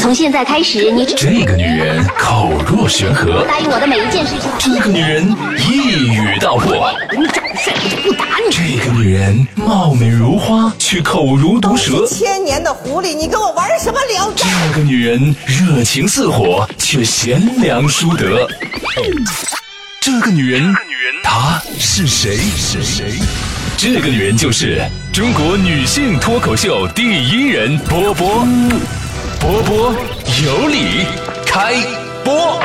从现在开始，你这个女人口若悬河，答应我的每一件事情。这个女人一语道破，你长得帅，我就不打你。这个女人貌美如花，却口如毒舌。千年的狐狸，你跟我玩什么聊斋？这个女人热情似火，却贤良淑德。这个女人，她是谁？是谁？这个女人就是中国女性脱口秀第一人波波。波波有理，开播。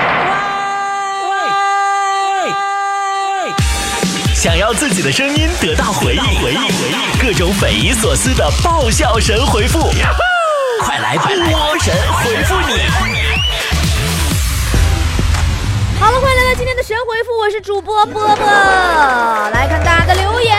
想要自己的声音得到回应，回应，回应，各种匪夷所思的爆笑神回复，快来波神回复你！好了，欢迎来到今天的神回复，我是主播波波。来看大家的留言，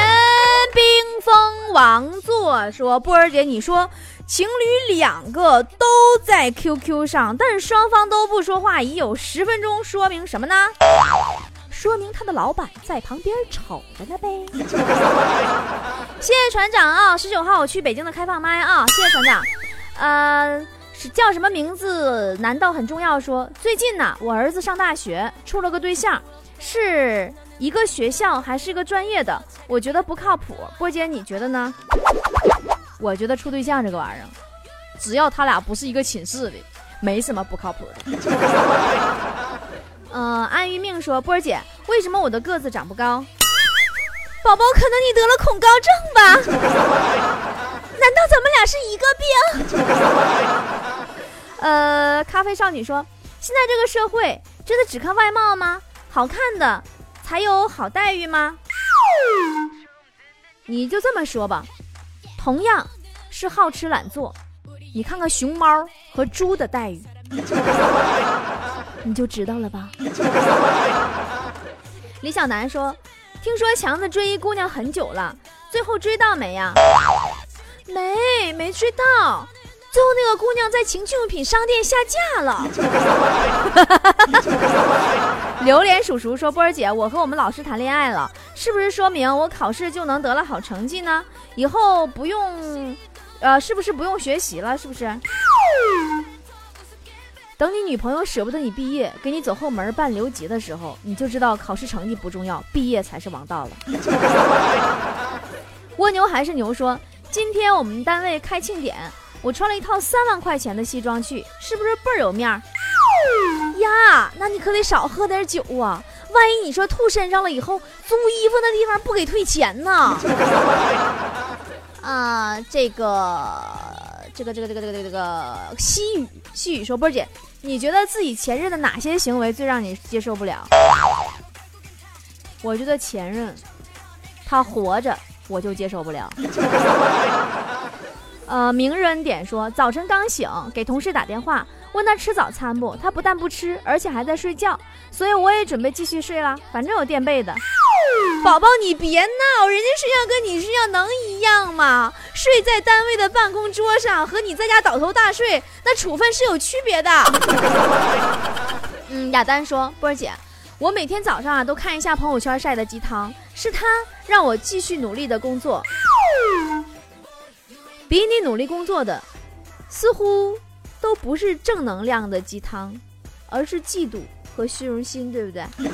冰封王我说：“波儿姐，你说。”情侣两个都在 QQ 上，但是双方都不说话，已有十分钟，说明什么呢？说明他的老板在旁边瞅着呢呗。谢谢船长啊，十九号我去北京的开放麦啊，谢谢船长。呃，是叫什么名字？难道很重要？说最近呢，我儿子上大学，处了个对象，是一个学校还是一个专业的？我觉得不靠谱。波姐，你觉得呢？我觉得处对象这个玩意儿，只要他俩不是一个寝室的，没什么不靠谱的。嗯，安于命说波儿姐，为什么我的个子长不高？宝宝，可能你得了恐高症吧？难道咱们俩是一个病？呃，咖啡少女说，现在这个社会真的只看外貌吗？好看的才有好待遇吗？你就这么说吧。同样是好吃懒做，你看看熊猫和猪的待遇，你就知道了吧。李小楠说：“听说强子追一姑娘很久了，最后追到没呀？没，没追到。最后那个姑娘在情趣用品商店下架了。”榴莲叔叔说：“波儿姐，我和我们老师谈恋爱了，是不是说明我考试就能得了好成绩呢？”以后不用，呃，是不是不用学习了？是不是？等你女朋友舍不得你毕业，给你走后门办留级的时候，你就知道考试成绩不重要，毕业才是王道了。蜗牛还是牛说，今天我们单位开庆典，我穿了一套三万块钱的西装去，是不是倍儿有面儿？呀，那你可得少喝点酒啊。万一你说吐身上了以后，租衣服那地方不给退钱呢？啊，这个，这个，这个，这个，这个，这个，西雨，西雨说，波姐，你觉得自己前任的哪些行为最让你接受不了？我觉得前任，他活着我就接受不了。呃，名人点说，早晨刚醒，给同事打电话。问他吃早餐不？他不但不吃，而且还在睡觉，所以我也准备继续睡了，反正有垫背的。宝宝，你别闹，人家睡觉跟你睡觉能一样吗？睡在单位的办公桌上和你在家倒头大睡，那处分是有区别的。嗯，亚丹说，波儿姐，我每天早上啊都看一下朋友圈晒的鸡汤，是他让我继续努力的工作。比你努力工作的，似乎。都不是正能量的鸡汤，而是嫉妒和虚荣心，对不对？别来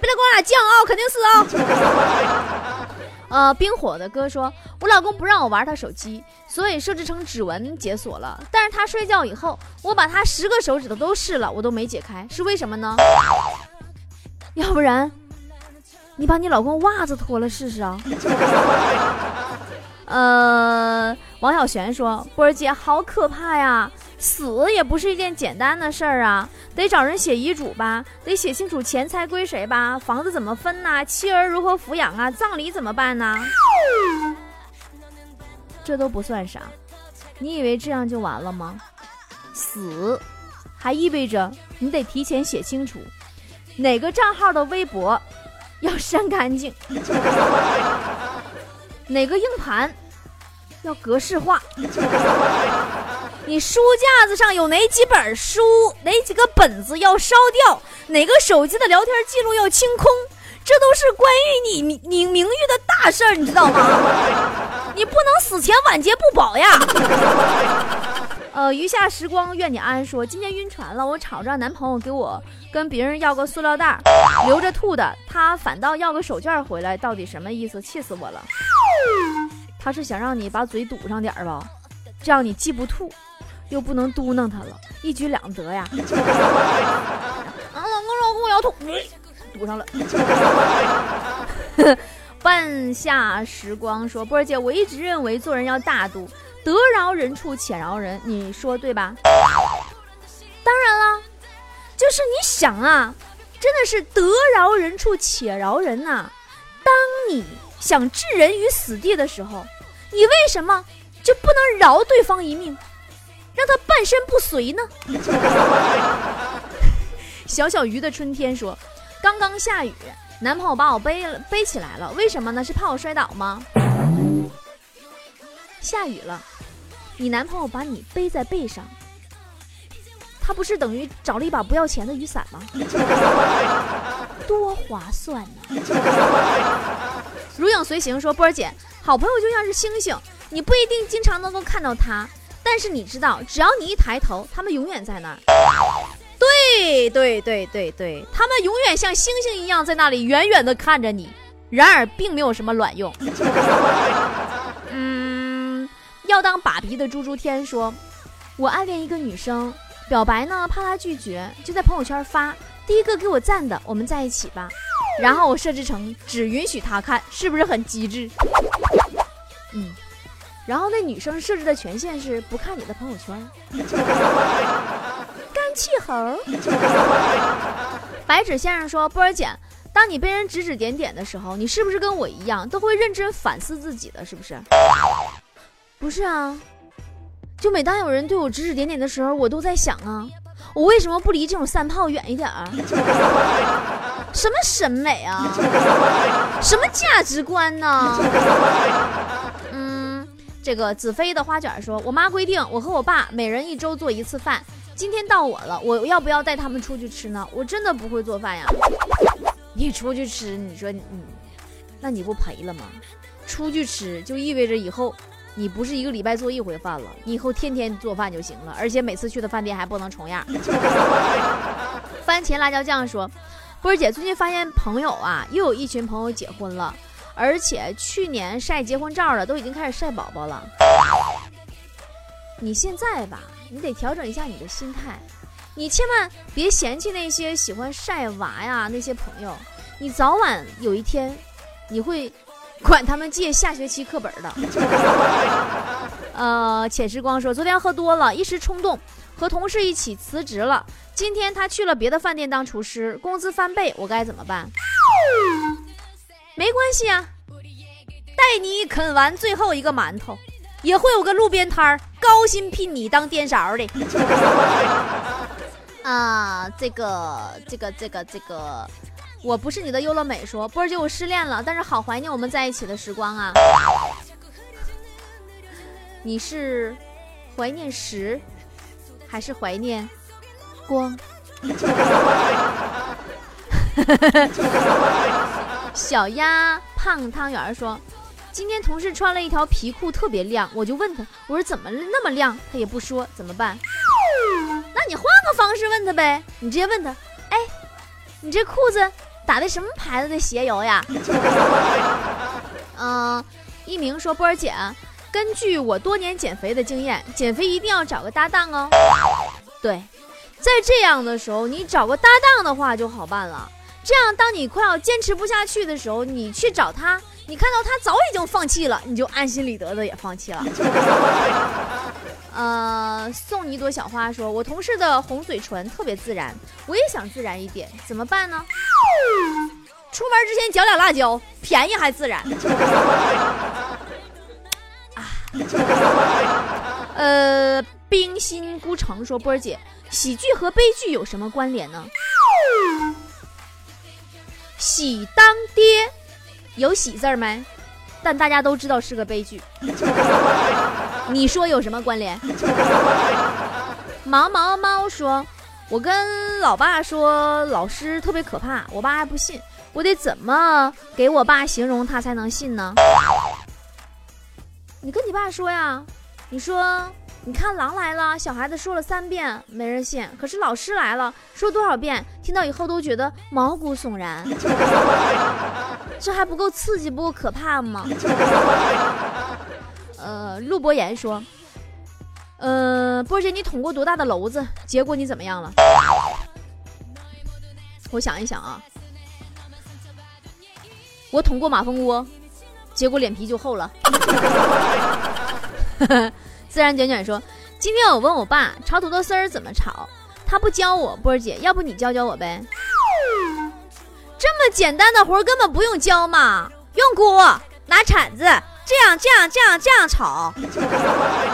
跟我俩犟啊，肯定是啊。呃，冰火的哥说，我老公不让我玩他手机，所以设置成指纹解锁了。但是他睡觉以后，我把他十个手指头都试了，我都没解开，是为什么呢？要不然，你把你老公袜子脱了试试啊。呃，王小璇说：“波儿姐好可怕呀，死也不是一件简单的事儿啊，得找人写遗嘱吧，得写清楚钱财归谁吧，房子怎么分呐，妻儿如何抚养啊，葬礼怎么办呢？这都不算啥，你以为这样就完了吗？死，还意味着你得提前写清楚，哪个账号的微博要删干净。”哪个硬盘要格式化？你书架子上有哪几本书？哪几个本子要烧掉？哪个手机的聊天记录要清空？这都是关于你名名名誉的大事儿，你知道吗？你不能死前晚节不保呀！呃，余下时光愿你安说，今天晕船了，我吵着男朋友给我跟别人要个塑料袋，留着吐的，他反倒要个手绢回来，到底什么意思？气死我了！他是想让你把嘴堵上点儿吧，这样你既不吐，又不能嘟囔他了，一举两得呀。啊，老公，老公，我要吐，堵上了。半夏时光说：“波儿姐，我一直认为做人要大度，得饶人处且饶人，你说对吧？”当然了，就是你想啊，真的是得饶人处且饶人呐。当你想置人于死地的时候，你为什么就不能饶对方一命，让他半身不遂呢？小小鱼的春天说：“刚刚下雨。”男朋友把我背了背起来了，为什么呢？是怕我摔倒吗？下雨了，你男朋友把你背在背上，他不是等于找了一把不要钱的雨伞吗？多划算呢！如影随形说，波儿姐，好朋友就像是星星，你不一定经常能够看到他，但是你知道，只要你一抬头，他们永远在那儿。对对对对对，他们永远像星星一样在那里远远的看着你，然而并没有什么卵用。嗯，要当爸比的猪猪天说，我暗恋一个女生，表白呢怕她拒绝，就在朋友圈发，第一个给我赞的，我们在一起吧。然后我设置成只允许他看，是不是很机智？嗯，然后那女生设置的权限是不看你的朋友圈。干气猴，白纸先生说：“波儿姐，当你被人指指点点的时候，你是不是跟我一样，都会认真反思自己的？是不是？不是啊，就每当有人对我指指点点的时候，我都在想啊，我为什么不离这种三炮远一点儿？什么审美啊？什么价值观呢？嗯，这个子飞的花卷说，我妈规定我和我爸每人一周做一次饭。”今天到我了，我要不要带他们出去吃呢？我真的不会做饭呀。你出去吃，你说你，那你不赔了吗？出去吃就意味着以后你不是一个礼拜做一回饭了，你以后天天做饭就行了，而且每次去的饭店还不能重样。番茄辣椒酱说：“波儿姐，最近发现朋友啊，又有一群朋友结婚了，而且去年晒结婚照的都已经开始晒宝宝了。你现在吧。”你得调整一下你的心态，你千万别嫌弃那些喜欢晒娃呀那些朋友，你早晚有一天，你会管他们借下学期课本的。呃，浅时光说，昨天喝多了，一时冲动，和同事一起辞职了。今天他去了别的饭店当厨师，工资翻倍，我该怎么办？没关系啊，带你啃完最后一个馒头。也会有个路边摊儿高薪聘你当颠勺的。啊，这个这个这个这个，我不是你的优乐美说波儿姐我失恋了，但是好怀念我们在一起的时光啊。你是怀念时，还是怀念光？小鸭胖汤圆说。今天同事穿了一条皮裤，特别亮，我就问他，我说怎么那么亮？他也不说，怎么办？那你换个方式问他呗，你直接问他，哎，你这裤子打的什么牌子的鞋油呀？嗯，一鸣说波儿姐，根据我多年减肥的经验，减肥一定要找个搭档哦。对，在这样的时候，你找个搭档的话就好办了。这样，当你快要坚持不下去的时候，你去找他。你看到他早已经放弃了，你就安心理得的也放弃了。呃，送你一朵小花，说我同事的红嘴唇特别自然，我也想自然一点，怎么办呢？出门之前嚼俩辣椒，便宜还自然。啊，呃，冰心孤城说波儿姐，喜剧和悲剧有什么关联呢？喜当爹。有喜字儿没？但大家都知道是个悲剧。你说有什么关联？毛毛猫说：“我跟老爸说老师特别可怕，我爸还不信，我得怎么给我爸形容他才能信呢？”你跟你爸说呀，你说你看狼来了，小孩子说了三遍没人信，可是老师来了，说多少遍，听到以后都觉得毛骨悚然。这还不够刺激，不够可怕吗？呃，陆博言说，呃，波姐，你捅过多大的娄子？结果你怎么样了？我想一想啊，我捅过马蜂窝，结果脸皮就厚了。自然卷卷说：“今天我问我爸炒土豆丝儿怎么炒，他不教我。波儿姐，要不你教教我呗？这么简单的活根本不用教嘛，用锅拿铲子，这样这样这样这样炒。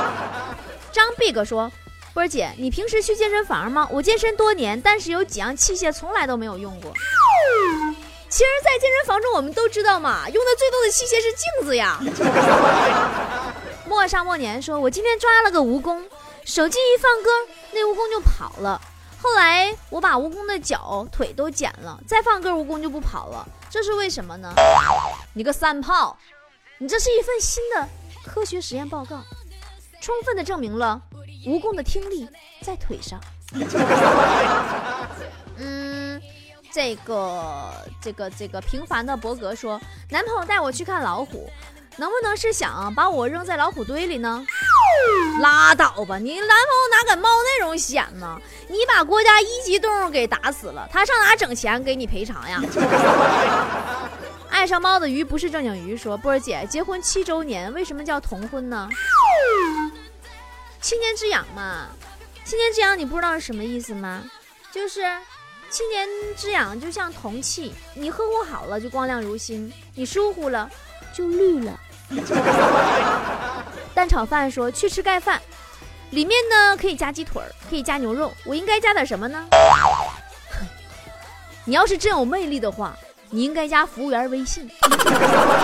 ”张 big 说：“波儿姐，你平时去健身房吗？我健身多年，但是有几样器械从来都没有用过。其实，在健身房中，我们都知道嘛，用的最多的器械是镜子呀。”莫上末年说：“我今天抓了个蜈蚣，手机一放歌，那蜈蚣就跑了。后来我把蜈蚣的脚、腿都剪了，再放歌，蜈蚣就不跑了。这是为什么呢？你个三炮！你这是一份新的科学实验报告，充分的证明了蜈蚣的听力在腿上。嗯，这个、这个、这个平凡的伯格说，男朋友带我去看老虎。”能不能是想把我扔在老虎堆里呢？拉倒吧，你男朋友哪敢冒那种险呢？你把国家一级动物给打死了，他上哪整钱给你赔偿呀？爱上猫的鱼不是正经鱼。说波儿姐结婚七周年，为什么叫同婚呢？七年之痒嘛，七年之痒你不知道是什么意思吗？就是七年之痒就像铜器，你呵护好了就光亮如新，你疏忽了就绿了。蛋炒饭说去吃盖饭，里面呢可以加鸡腿儿，可以加牛肉，我应该加点什么呢？你要是真有魅力的话，你应该加服务员微信。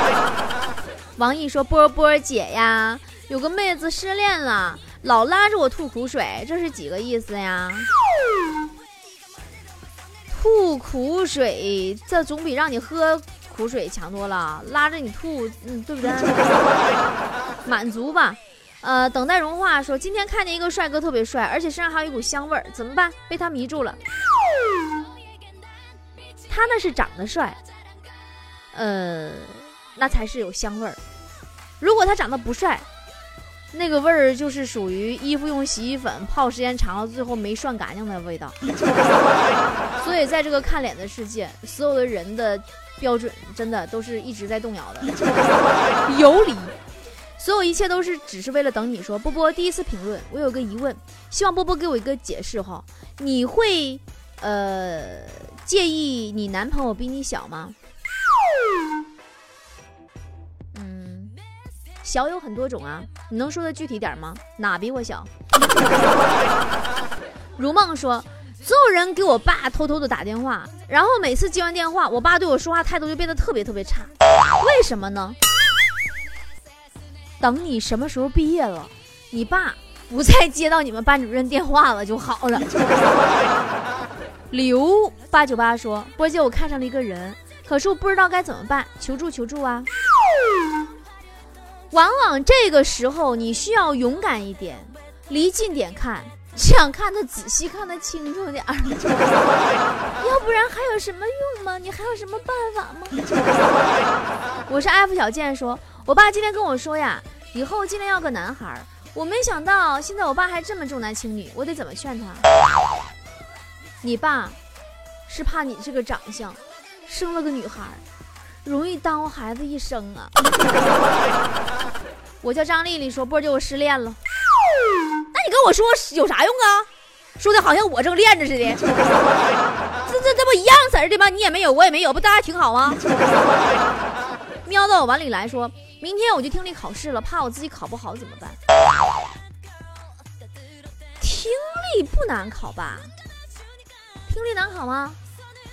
王毅说波波姐呀，有个妹子失恋了，老拉着我吐苦水，这是几个意思呀？吐苦水，这总比让你喝。苦水强多了，拉着你吐，嗯，对不对？满足吧，呃，等待融化。说今天看见一个帅哥特别帅，而且身上还有一股香味儿，怎么办？被他迷住了。他那是长得帅，呃，那才是有香味儿。如果他长得不帅，那个味儿就是属于衣服用洗衣粉泡时间长了，最后没涮干净的味道。所以在这个看脸的世界，所有的人的。标准真的都是一直在动摇的，有理，所有一切都是只是为了等你说波波第一次评论，我有个疑问，希望波波给我一个解释哈，你会呃介意你男朋友比你小吗？嗯，小有很多种啊，你能说的具体点吗？哪比我小？如梦说。所有人给我爸偷偷的打电话，然后每次接完电话，我爸对我说话态度就变得特别特别差。为什么呢？等你什么时候毕业了，你爸不再接到你们班主任电话了就好了。刘八九八说：“波姐，我看上了一个人，可是我不知道该怎么办，求助求助啊！”往往这个时候你需要勇敢一点，离近点看。这样看的仔细，看的清楚点儿，要不然还有什么用吗？你还有什么办法吗？我是 F 小健，说我爸今天跟我说呀，以后尽量要个男孩。我没想到现在我爸还这么重男轻女，我得怎么劝他？你爸是怕你这个长相，生了个女孩，容易耽误孩子一生啊。我叫张丽丽，说波儿姐我失恋了。跟我说有啥用啊？说的好像我正练着似的，这这这不一样色儿的吗？你也没有，我也没有，不大家挺好吗？喵到我碗里来说，明天我就听力考试了，怕我自己考不好怎么办？听力不难考吧？听力难考吗？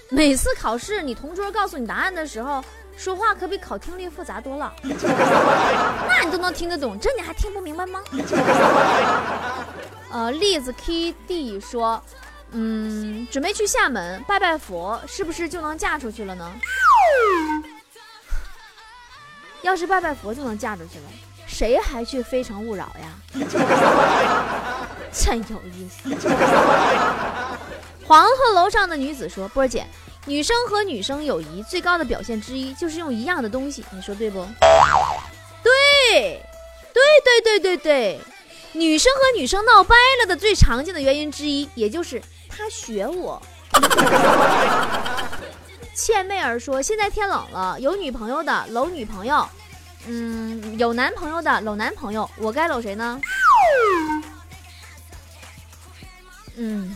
每次考试，你同桌告诉你答案的时候。说话可比考听力复杂多了，那你都能听得懂，这你还听不明白吗？呃，栗子 K D 说，嗯，准备去厦门拜拜佛，是不是就能嫁出去了呢？要是拜拜佛就能嫁出去了，谁还去《非诚勿扰》呀？真有意思。黄鹤楼上的女子说：“波儿姐，女生和女生友谊最高的表现之一就是用一样的东西，你说对不？”对，对对对对对，女生和女生闹掰了的最常见的原因之一，也就是她学我。倩妹儿说：“现在天冷了，有女朋友的搂女朋友，嗯，有男朋友的搂男朋友，我该搂谁呢？”嗯，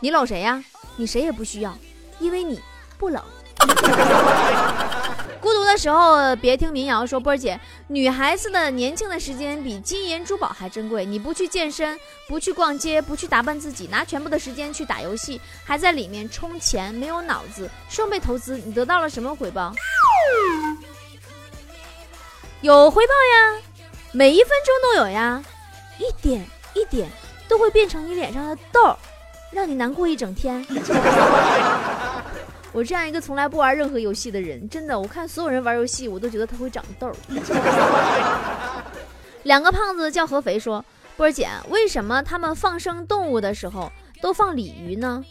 你搂谁呀？你谁也不需要，因为你不冷。孤独的时候别听民谣，说波儿姐，女孩子的年轻的时间比金银珠宝还珍贵。你不去健身，不去逛街，不去打扮自己，拿全部的时间去打游戏，还在里面充钱，没有脑子，双倍投资，你得到了什么回报？有回报呀，每一分钟都有呀，一点一点。都会变成你脸上的痘，让你难过一整天。我这样一个从来不玩任何游戏的人，真的，我看所有人玩游戏，我都觉得他会长痘。两个胖子叫合肥说：“波儿姐，为什么他们放生动物的时候都放鲤鱼呢？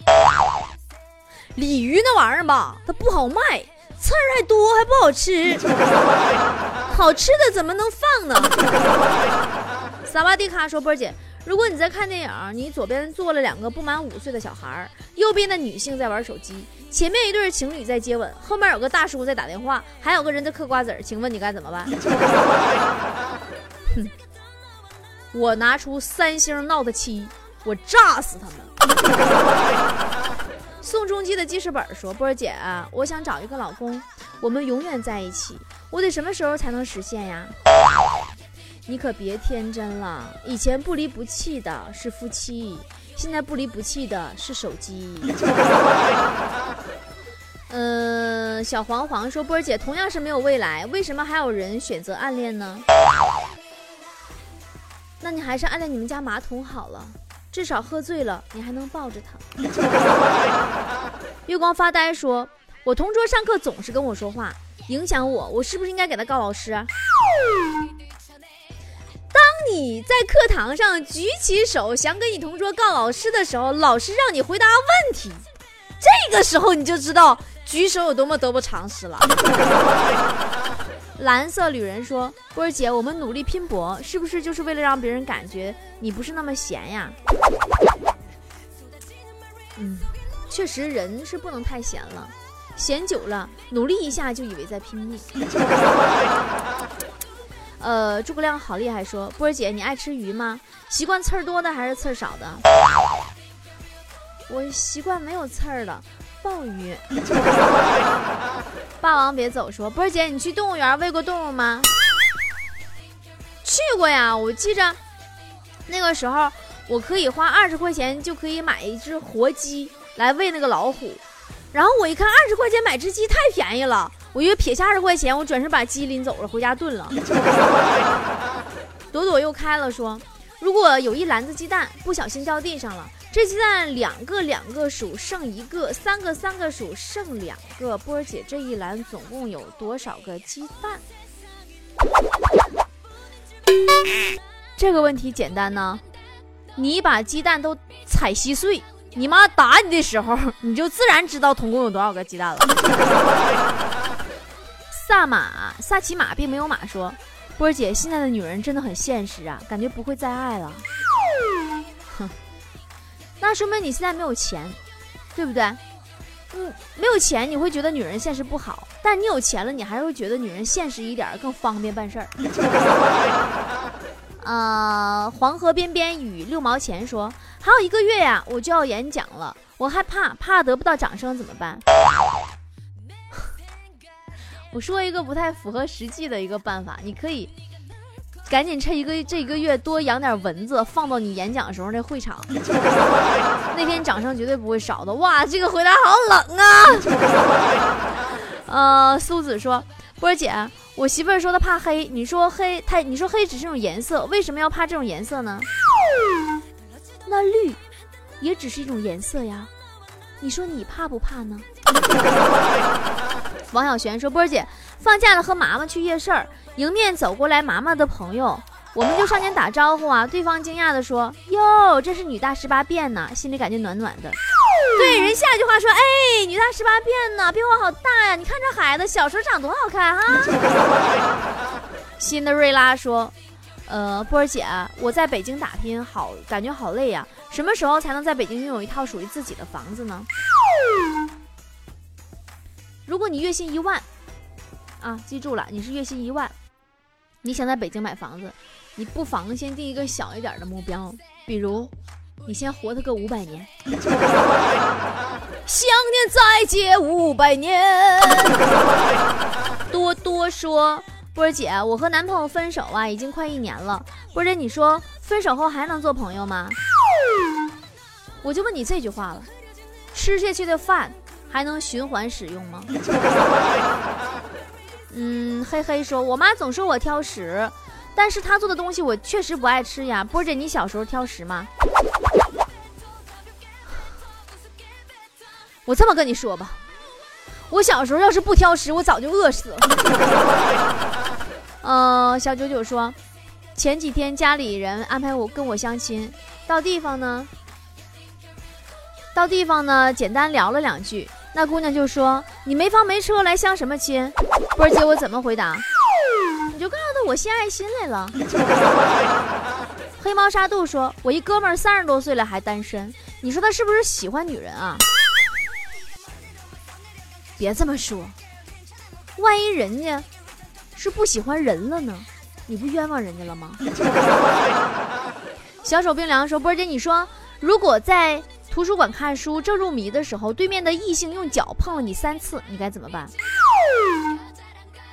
鲤鱼那玩意儿吧，它不好卖，刺儿还多，还不好吃。好吃的怎么能放呢？”萨瓦迪卡说：“波儿姐。”如果你在看电影，你左边坐了两个不满五岁的小孩，右边的女性在玩手机，前面一对情侣在接吻，后面有个大叔在打电话，还有个人在嗑瓜子儿，请问你该怎么办？哼，我拿出三星 Note 七，我炸死他们！宋仲基的记事本说：“波儿姐，我想找一个老公，我们永远在一起，我得什么时候才能实现呀？”你可别天真了，以前不离不弃的是夫妻，现在不离不弃的是手机。嗯，小黄黄说：“波儿姐，同样是没有未来，为什么还有人选择暗恋呢？那你还是暗恋你们家马桶好了，至少喝醉了你还能抱着他。”月光发呆说：“我同桌上课总是跟我说话，影响我，我是不是应该给他告老师？”你在课堂上举起手想跟你同桌告老师的时候，老师让你回答问题，这个时候你就知道举手有多么得不偿失了。蓝色旅人说：“波儿姐，我们努力拼搏，是不是就是为了让别人感觉你不是那么闲呀？”嗯，确实人是不能太闲了，闲久了努力一下就以为在拼命。呃，诸葛亮好厉害，说波儿姐，你爱吃鱼吗？习惯刺儿多的还是刺儿少的？我习惯没有刺儿的鲍鱼。霸王别走，说波儿姐，你去动物园喂过动物吗？去过呀，我记着那个时候，我可以花二十块钱就可以买一只活鸡来喂那个老虎，然后我一看二十块钱买只鸡太便宜了。我又撇下二十块钱，我转身把鸡拎走了，回家炖了。朵朵又开了说：“如果有一篮子鸡蛋不小心掉地上了，这鸡蛋两个两个数剩一个，三个三个数剩两个。波儿姐，这一篮总共有多少个鸡蛋？”这个问题简单呢，你把鸡蛋都踩稀碎，你妈打你的时候，你就自然知道总共有多少个鸡蛋了。萨马萨奇马并没有马说，波儿姐，现在的女人真的很现实啊，感觉不会再爱了。哼，那说明你现在没有钱，对不对？嗯，没有钱你会觉得女人现实不好，但你有钱了，你还是会觉得女人现实一点更方便办事儿。呃，黄河边边雨六毛钱说，还有一个月呀，我就要演讲了，我害怕，怕得不到掌声怎么办？我说一个不太符合实际的一个办法，你可以赶紧趁一个这一个月多养点蚊子，放到你演讲时候那会场，那天掌声绝对不会少的。哇，这个回答好冷啊！呃，苏子说，波儿姐，我媳妇儿说她怕黑，你说黑，她你说黑只是种颜色，为什么要怕这种颜色呢？那绿也只是一种颜色呀，你说你怕不怕呢？王小璇说：“波儿姐，放假了和妈妈去夜市儿，迎面走过来妈妈的朋友，我们就上前打招呼啊。对方惊讶的说：“哟，这是女大十八变呢。”心里感觉暖暖的。对，人下一句话说：“哎，女大十八变呢，变化好大呀！你看这孩子小时候长多好看哈。”辛德瑞拉说：“呃，波儿姐，我在北京打拼，好感觉好累呀。什么时候才能在北京拥有一套属于自己的房子呢？如果你月薪一万，啊，记住了，你是月薪一万，你想在北京买房子，你不妨先定一个小一点的目标，比如你先活他个五百年，想念再借五百年。多多说。”波姐，我和男朋友分手啊，已经快一年了。波姐，你说分手后还能做朋友吗？我就问你这句话了，吃下去的饭还能循环使用吗？嗯，嘿嘿，说我妈总说我挑食，但是她做的东西我确实不爱吃呀。波姐，你小时候挑食吗？我这么跟你说吧。我小时候要是不挑食，我早就饿死了。嗯，小九九说，前几天家里人安排我跟我相亲，到地方呢，到地方呢，简单聊了两句，那姑娘就说：“你没房没车来相什么亲？”波儿姐，我怎么回答？你就告诉他我献爱心来了。黑猫沙杜说：“我一哥们儿三十多岁了还单身，你说他是不是喜欢女人啊？”别这么说，万一人家是不喜欢人了呢？你不冤枉人家了吗？小手冰凉说：“波儿姐，你说如果在图书馆看书正入迷的时候，对面的异性用脚碰了你三次，你该怎么办？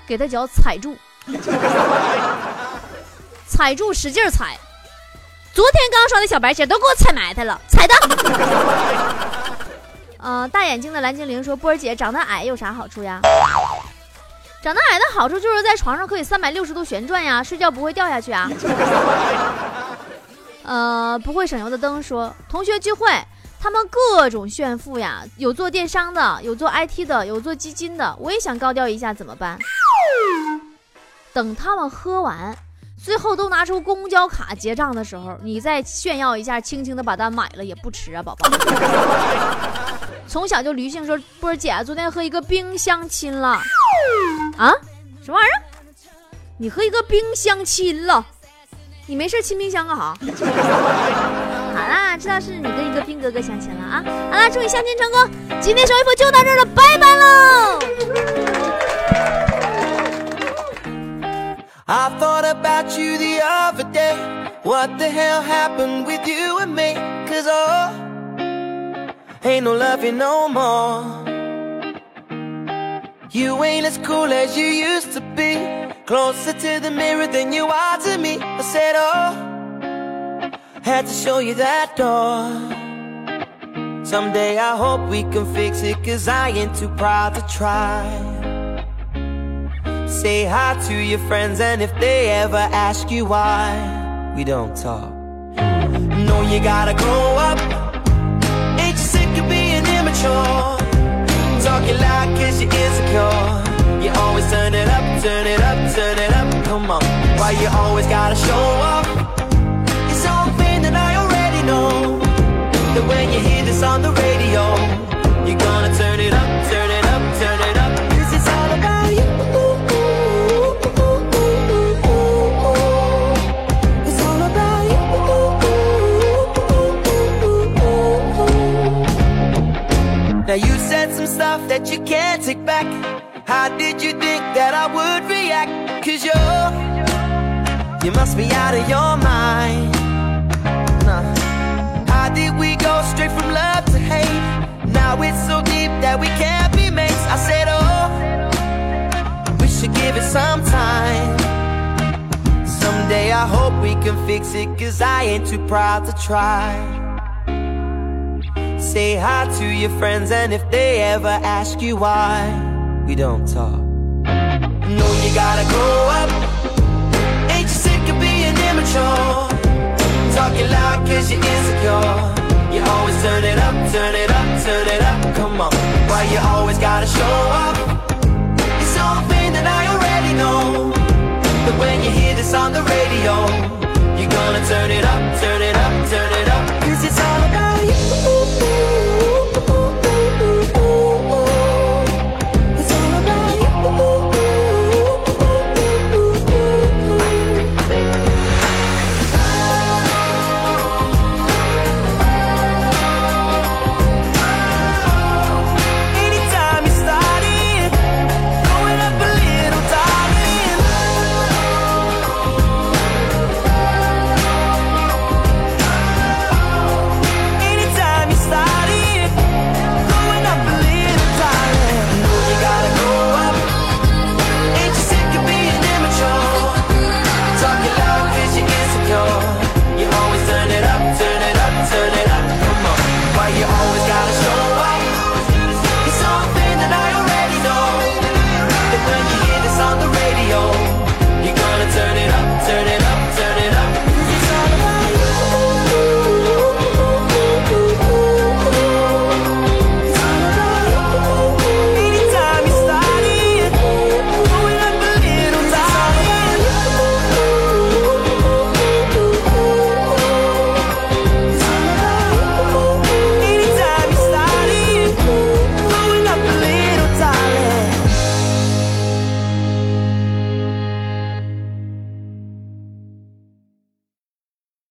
给他脚踩住，踩住，使劲踩。昨天刚刷的小白鞋都给我踩埋汰了，踩的。”呃，大眼睛的蓝精灵说：“波儿姐长得矮有啥好处呀？长得矮的好处就是在床上可以三百六十度旋转呀，睡觉不会掉下去啊。”呃，不会省油的灯说：“同学聚会，他们各种炫富呀，有做电商的，有做 IT 的，有做基金的，我也想高调一下，怎么办？等他们喝完。”最后都拿出公交卡结账的时候，你再炫耀一下，轻轻的把单买了也不迟啊，宝宝。从小就驴性说，波儿姐昨天和一个冰箱亲了啊？什么玩意儿？你和一个冰箱亲了？你没事亲冰箱干啥？好啦，知道是你跟一个冰哥哥相亲了啊？好啦，祝你相亲成功！今天小衣服就到这儿了，拜拜喽。I thought about you the other day. What the hell happened with you and me? Cause oh, ain't no loving no more. You ain't as cool as you used to be. Closer to the mirror than you are to me. I said, oh, had to show you that door. Someday I hope we can fix it, cause I ain't too proud to try. Say hi to your friends and if they ever ask you why we don't talk No, you gotta grow up Ain't you sick of being immature? Talking loud cause you're insecure You always turn it up, turn it up, turn it up Come on, why you always gotta show off? That when you hear this on the radio You're gonna turn it up, turn it up, turn it up Cause it's all about you It's all about you. Now you said some stuff that you can't take back How did you think that I would react? Cause you're You must be out of your mind nah. How did we go straight from love to hate? Now it's so deep that we can't be mates. I said oh We should give it some time. Someday I hope we can fix it Cause I ain't too proud to try. Say hi to your friends and if they ever ask you why we don't talk. No, you gotta grow up. Ain't you sick of being immature? Talking loud cause you're insecure you always turn it up, turn it up, turn it up, come on. Why you always gotta show up? It's something that I already know. But when you hear this on the radio You're gonna turn it up, turn